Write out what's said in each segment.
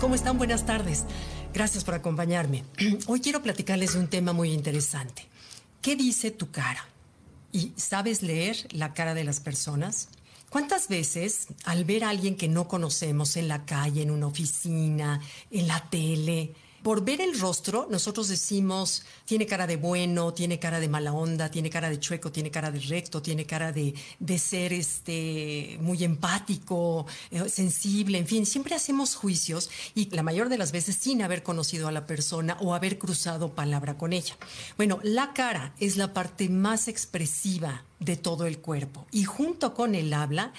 ¿Cómo están? Buenas tardes. Gracias por acompañarme. Hoy quiero platicarles de un tema muy interesante. ¿Qué dice tu cara? ¿Y sabes leer la cara de las personas? ¿Cuántas veces al ver a alguien que no conocemos en la calle, en una oficina, en la tele, por ver el rostro, nosotros decimos, tiene cara de bueno, tiene cara de mala onda, tiene cara de chueco, tiene cara de recto, tiene cara de, de ser este, muy empático, eh, sensible, en fin, siempre hacemos juicios y la mayor de las veces sin haber conocido a la persona o haber cruzado palabra con ella. Bueno, la cara es la parte más expresiva de todo el cuerpo y junto con el habla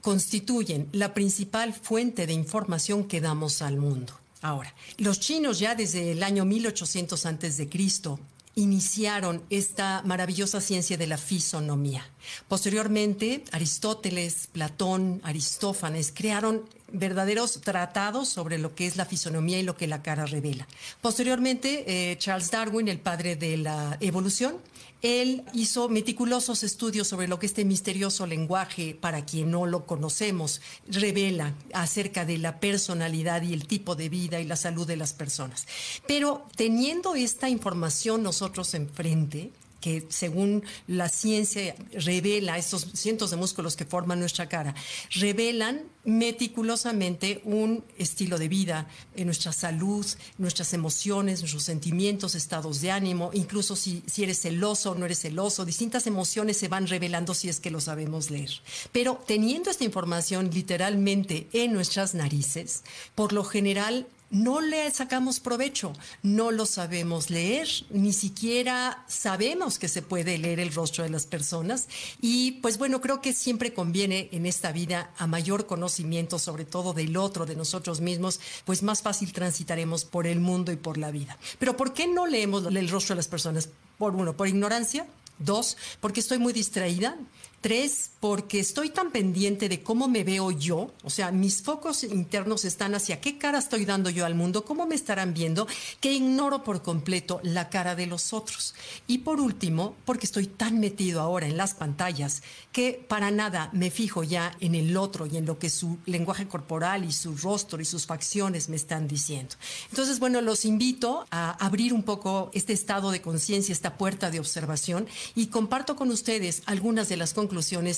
constituyen la principal fuente de información que damos al mundo. Ahora, los chinos ya desde el año 1800 antes de Cristo iniciaron esta maravillosa ciencia de la fisonomía. Posteriormente, Aristóteles, Platón, Aristófanes crearon verdaderos tratados sobre lo que es la fisonomía y lo que la cara revela. Posteriormente, eh, Charles Darwin, el padre de la evolución, él hizo meticulosos estudios sobre lo que este misterioso lenguaje, para quien no lo conocemos, revela acerca de la personalidad y el tipo de vida y la salud de las personas. Pero teniendo esta información nosotros enfrente, que según la ciencia revela, estos cientos de músculos que forman nuestra cara, revelan meticulosamente un estilo de vida, en nuestra salud, nuestras emociones, nuestros sentimientos, estados de ánimo, incluso si, si eres celoso o no eres celoso, distintas emociones se van revelando si es que lo sabemos leer. Pero teniendo esta información literalmente en nuestras narices, por lo general no le sacamos provecho, no lo sabemos leer, ni siquiera sabemos que se puede leer el rostro de las personas y pues bueno, creo que siempre conviene en esta vida a mayor conocimiento, sobre todo del otro, de nosotros mismos, pues más fácil transitaremos por el mundo y por la vida. Pero ¿por qué no leemos el rostro de las personas? Por uno, por ignorancia, Dos, porque estoy muy distraída. Tres, porque estoy tan pendiente de cómo me veo yo, o sea, mis focos internos están hacia qué cara estoy dando yo al mundo, cómo me estarán viendo, que ignoro por completo la cara de los otros. Y por último, porque estoy tan metido ahora en las pantallas que para nada me fijo ya en el otro y en lo que su lenguaje corporal y su rostro y sus facciones me están diciendo. Entonces, bueno, los invito a abrir un poco este estado de conciencia, esta puerta de observación y comparto con ustedes algunas de las conclusiones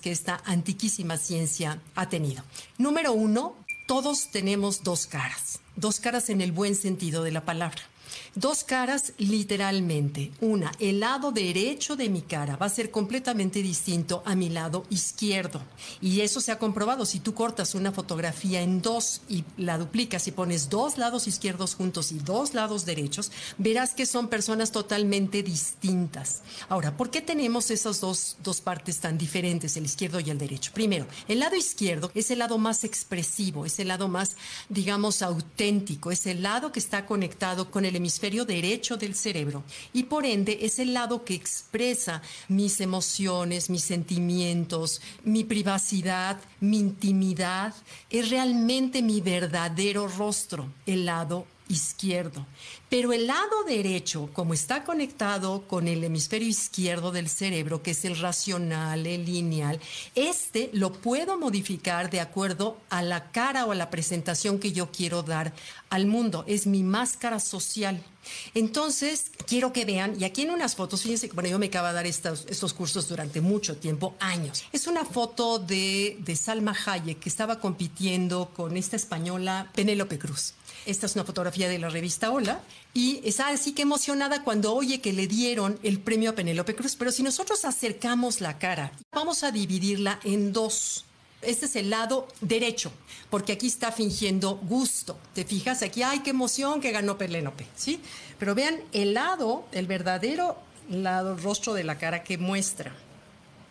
que esta antiquísima ciencia ha tenido. Número uno, todos tenemos dos caras, dos caras en el buen sentido de la palabra. Dos caras literalmente. Una, el lado derecho de mi cara va a ser completamente distinto a mi lado izquierdo. Y eso se ha comprobado. Si tú cortas una fotografía en dos y la duplicas y pones dos lados izquierdos juntos y dos lados derechos, verás que son personas totalmente distintas. Ahora, ¿por qué tenemos esas dos, dos partes tan diferentes, el izquierdo y el derecho? Primero, el lado izquierdo es el lado más expresivo, es el lado más, digamos, auténtico, es el lado que está conectado con el hemisferio derecho del cerebro y por ende es el lado que expresa mis emociones, mis sentimientos, mi privacidad, mi intimidad, es realmente mi verdadero rostro, el lado izquierdo. Pero el lado derecho, como está conectado con el hemisferio izquierdo del cerebro, que es el racional, el lineal, este lo puedo modificar de acuerdo a la cara o a la presentación que yo quiero dar al mundo. Es mi máscara social. Entonces, quiero que vean, y aquí en unas fotos, fíjense que bueno, yo me acabo de dar estos, estos cursos durante mucho tiempo, años. Es una foto de, de Salma Hayek, que estaba compitiendo con esta española Penélope Cruz. Esta es una fotografía de la revista Hola y está así que emocionada cuando oye que le dieron el premio a Penélope Cruz. Pero si nosotros acercamos la cara, vamos a dividirla en dos. Este es el lado derecho, porque aquí está fingiendo gusto. ¿Te fijas? Aquí, ay, qué emoción que ganó Penélope, ¿sí? Pero vean el lado, el verdadero lado, rostro de la cara que muestra.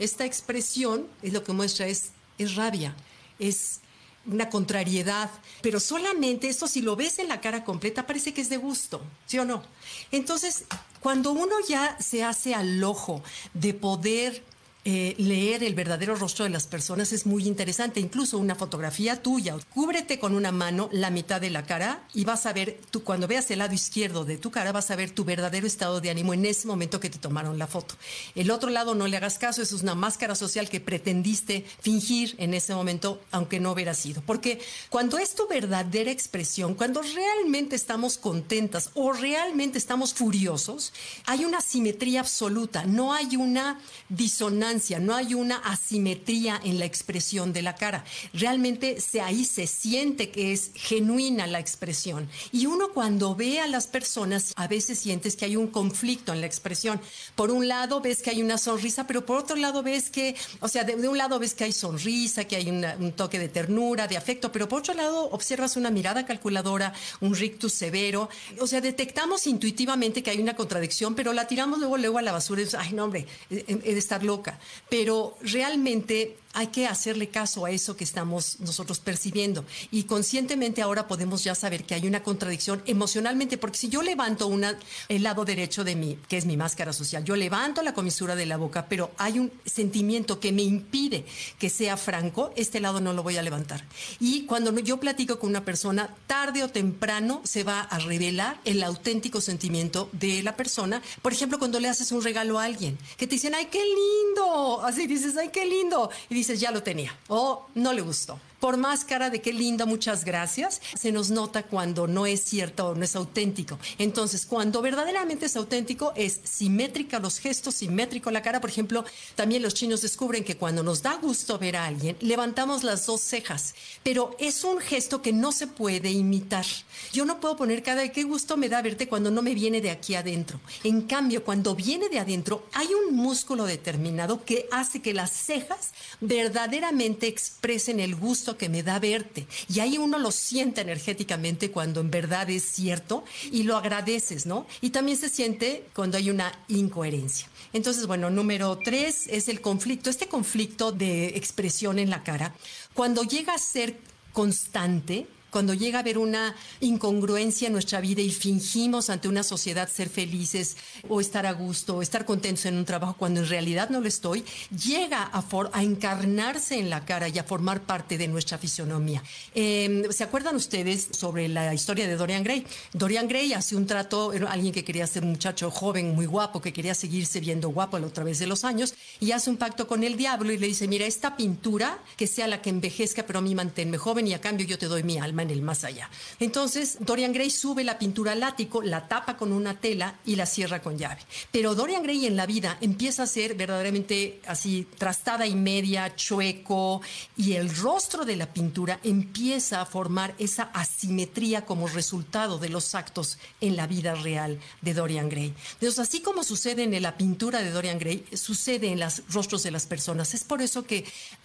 Esta expresión es lo que muestra, es, es rabia, es una contrariedad, pero solamente esto si lo ves en la cara completa parece que es de gusto, ¿sí o no? Entonces, cuando uno ya se hace al ojo de poder eh, leer el verdadero rostro de las personas es muy interesante. Incluso una fotografía tuya, cúbrete con una mano la mitad de la cara y vas a ver, tú cuando veas el lado izquierdo de tu cara, vas a ver tu verdadero estado de ánimo en ese momento que te tomaron la foto. El otro lado no le hagas caso, eso es una máscara social que pretendiste fingir en ese momento, aunque no hubiera sido. Porque cuando es tu verdadera expresión, cuando realmente estamos contentas o realmente estamos furiosos, hay una simetría absoluta, no hay una disonancia, no hay una asimetría en la expresión de la cara. Realmente se, ahí se siente que es genuina la expresión. Y uno cuando ve a las personas, a veces sientes que hay un conflicto en la expresión. Por un lado ves que hay una sonrisa, pero por otro lado ves que, o sea, de, un lado ves que hay sonrisa, que hay un toque de ternura, de afecto, pero por otro lado observas una mirada calculadora, un rictus severo. O sea, detectamos intuitivamente que hay una contradicción, pero la tiramos luego, luego a la basura y dices, ay, no, hombre, he de estar loca. Pero realmente hay que hacerle caso a eso que estamos nosotros percibiendo. Y conscientemente ahora podemos ya saber que hay una contradicción emocionalmente, porque si yo levanto una, el lado derecho de mí, que es mi máscara social, yo levanto la comisura de la boca, pero hay un sentimiento que me impide que sea franco, este lado no lo voy a levantar. Y cuando yo platico con una persona, tarde o temprano se va a revelar el auténtico sentimiento de la persona. Por ejemplo, cuando le haces un regalo a alguien, que te dicen, ay, qué lindo, así dices, ay, qué lindo. Y ya lo tenía o no le gustó por más cara de qué linda, muchas gracias, se nos nota cuando no es cierto o no es auténtico. Entonces, cuando verdaderamente es auténtico, es simétrica los gestos, simétrico la cara. Por ejemplo, también los chinos descubren que cuando nos da gusto ver a alguien, levantamos las dos cejas, pero es un gesto que no se puede imitar. Yo no puedo poner cara de qué gusto me da verte cuando no me viene de aquí adentro. En cambio, cuando viene de adentro, hay un músculo determinado que hace que las cejas verdaderamente expresen el gusto que me da verte. Y ahí uno lo siente energéticamente cuando en verdad es cierto y lo agradeces, ¿no? Y también se siente cuando hay una incoherencia. Entonces, bueno, número tres es el conflicto. Este conflicto de expresión en la cara, cuando llega a ser constante, cuando llega a haber una incongruencia en nuestra vida y fingimos ante una sociedad ser felices o estar a gusto o estar contentos en un trabajo cuando en realidad no lo estoy, llega a, a encarnarse en la cara y a formar parte de nuestra fisionomía. Em, ¿Se acuerdan ustedes sobre la historia de Dorian Gray? Dorian Gray hace un trato, era alguien que quería ser un muchacho joven, muy guapo, que quería seguirse viendo guapo a lo través de los años, y hace un pacto con el diablo y le dice, mira, esta pintura, que sea la que envejezca, pero a mí manténme joven y a cambio yo te doy mi alma el más allá. Entonces, Dorian Gray sube la pintura al ático, la tapa con una tela y la cierra con llave. Pero Dorian Gray en la vida empieza a ser verdaderamente así trastada y media, chueco, y el rostro de la pintura empieza a formar esa asimetría como resultado de los actos en la vida real de Dorian Gray. Entonces, así como sucede en la pintura de Dorian Gray, sucede en los rostros de las personas. Es por eso que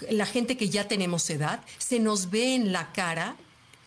la gente que ya tenemos edad se nos ve en la cara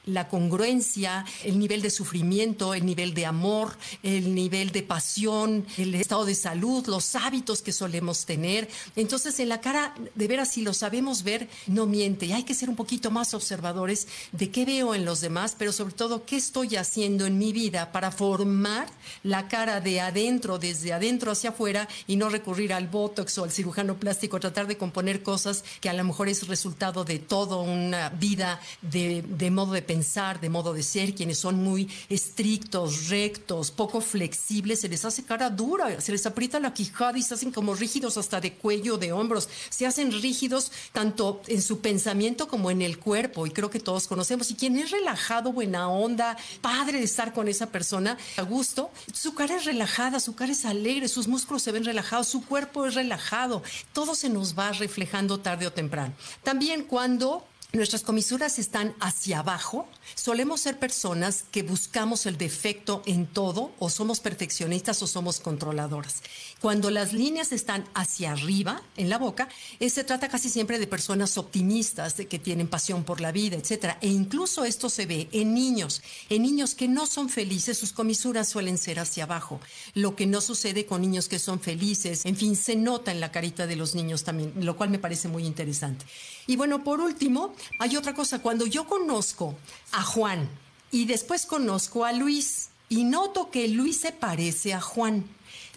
la congruencia, el nivel de sufrimiento, el nivel de amor, el nivel de pasión, el estado de salud, los hábitos que solemos tener. Entonces, en la cara, de veras, si lo sabemos ver, no miente. Y hay que ser un poquito más observadores de qué veo en los demás, pero sobre todo qué estoy haciendo en mi vida para formar la cara de adentro, desde adentro hacia afuera, y no recurrir al botox o al cirujano plástico, tratar de componer cosas que a lo mejor es resultado de toda una vida de, modo de pensar de modo de ser, quienes son muy estrictos, rectos, poco flexibles, se les hace cara dura, se les aprieta la quijada y se hacen como rígidos hasta de cuello, de hombros, se hacen rígidos tanto en su pensamiento como en el cuerpo y creo que todos conocemos. Y quien es relajado, buena onda, padre de estar con esa persona a gusto, su cara es relajada, su cara es alegre, sus músculos se ven relajados, su cuerpo es relajado, todo se nos va reflejando tarde o temprano. También cuando nuestras comisuras están hacia abajo, solemos ser personas que buscamos el defecto en todo o somos perfeccionistas o somos controladoras. Cuando las líneas están hacia arriba en la boca, eh, se trata casi siempre de personas optimistas, de que tienen pasión por la vida, etc. E incluso esto se ve en niños. En niños que no son felices, sus comisuras suelen ser hacia abajo. Lo que no sucede con niños que son felices, en fin, se nota en la carita de los niños también, lo cual me parece muy interesante. Y bueno, por último, hay otra cosa. Cuando yo conozco a Juan y después conozco a Luis y noto que Luis se parece a Juan,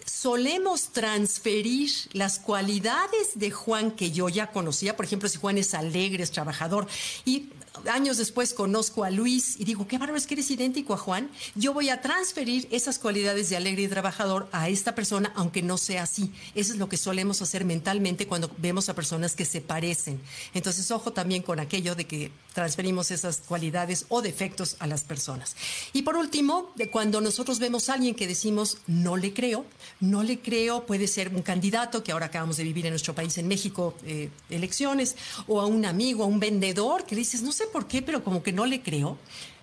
solemos transferir las cualidades de Juan que yo ya conocía. Por ejemplo, si Juan es alegre, es trabajador, y años después conozco a Luis y digo, qué bárbaro es que eres idéntico a Juan, yo voy a transferir esas cualidades de alegre y trabajador a esta persona, aunque no sea así. Eso es lo que solemos hacer mentalmente cuando vemos a personas que se parecen. Entonces, ojo también con aquello de que transferimos esas cualidades o defectos a las personas. Y por último, de cuando nosotros vemos a alguien que decimos, no le creo, no le creo, puede ser un candidato que ahora acabamos de vivir en nuestro país, en México, eh, elecciones, o a un amigo, a un vendedor que dices, no sé por qué, pero como que no le creo.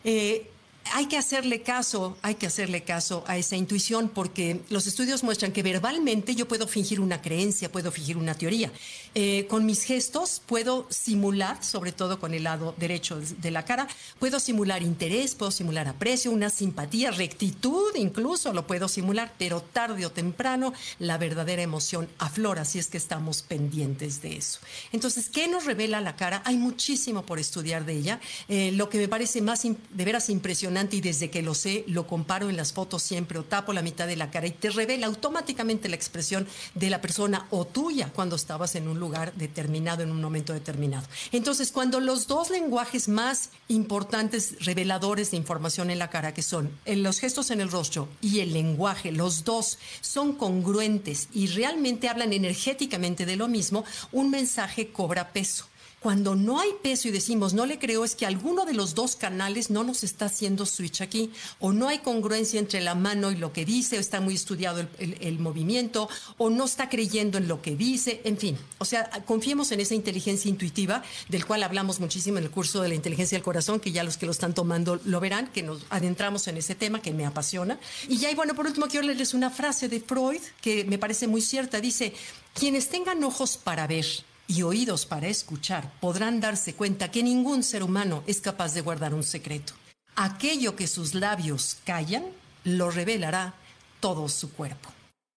Eh, hay que hacerle caso, hay que hacerle caso a esa intuición porque los estudios muestran que verbalmente yo puedo fingir una creencia, puedo fingir una teoría. Eh, con mis gestos puedo simular, sobre todo con el lado derecho de la cara, puedo simular interés, puedo simular aprecio, una simpatía, rectitud, incluso lo puedo simular, pero tarde o temprano la verdadera emoción aflora si es que estamos pendientes de eso. Entonces, ¿qué nos revela la cara? Hay muchísimo por estudiar de ella. Eh, lo que me parece más de veras impresionante y desde que lo sé lo comparo en las fotos siempre o tapo la mitad de la cara y te revela automáticamente la expresión de la persona o tuya cuando estabas en un lugar determinado, en un momento determinado. Entonces, cuando los dos lenguajes más importantes reveladores de información en la cara, que son los gestos en el rostro y el lenguaje, los dos son congruentes y realmente hablan energéticamente de lo mismo, un mensaje cobra peso. Cuando no hay peso y decimos no le creo es que alguno de los dos canales no nos está haciendo switch aquí o no hay congruencia entre la mano y lo que dice o está muy estudiado el, movimiento o no está creyendo en lo que dice, en fin. O sea, confiemos en esa inteligencia intuitiva del cual hablamos muchísimo en el curso de la inteligencia del corazón, que ya los que lo están tomando lo verán, que nos adentramos en ese tema que me apasiona. Y ya, y bueno, por último quiero leerles una frase de Freud que me parece muy cierta. Dice, quienes tengan ojos para ver, y oídos para escuchar podrán darse cuenta que ningún ser humano es capaz de guardar un secreto. Aquello que sus labios callan lo revelará todo su cuerpo.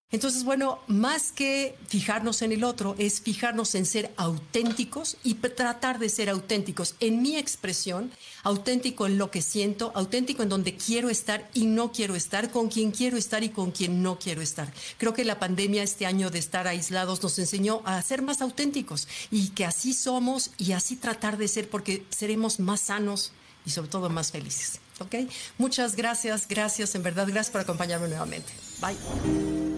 Entonces, bueno, más que fijarnos en el otro, es fijarnos en ser auténticos y tratar de ser auténticos en mi expresión, auténtico en lo que siento, auténtico en donde quiero estar y no quiero estar, con quien quiero estar y con quien no quiero estar. Creo que la pandemia, este año de estar aislados, nos enseñó a ser más auténticos y que así somos y así tratar de ser porque seremos más sanos y sobre todo más felices. ¿Ok? Muchas gracias, gracias, en verdad, gracias por acompañarme nuevamente. Bye.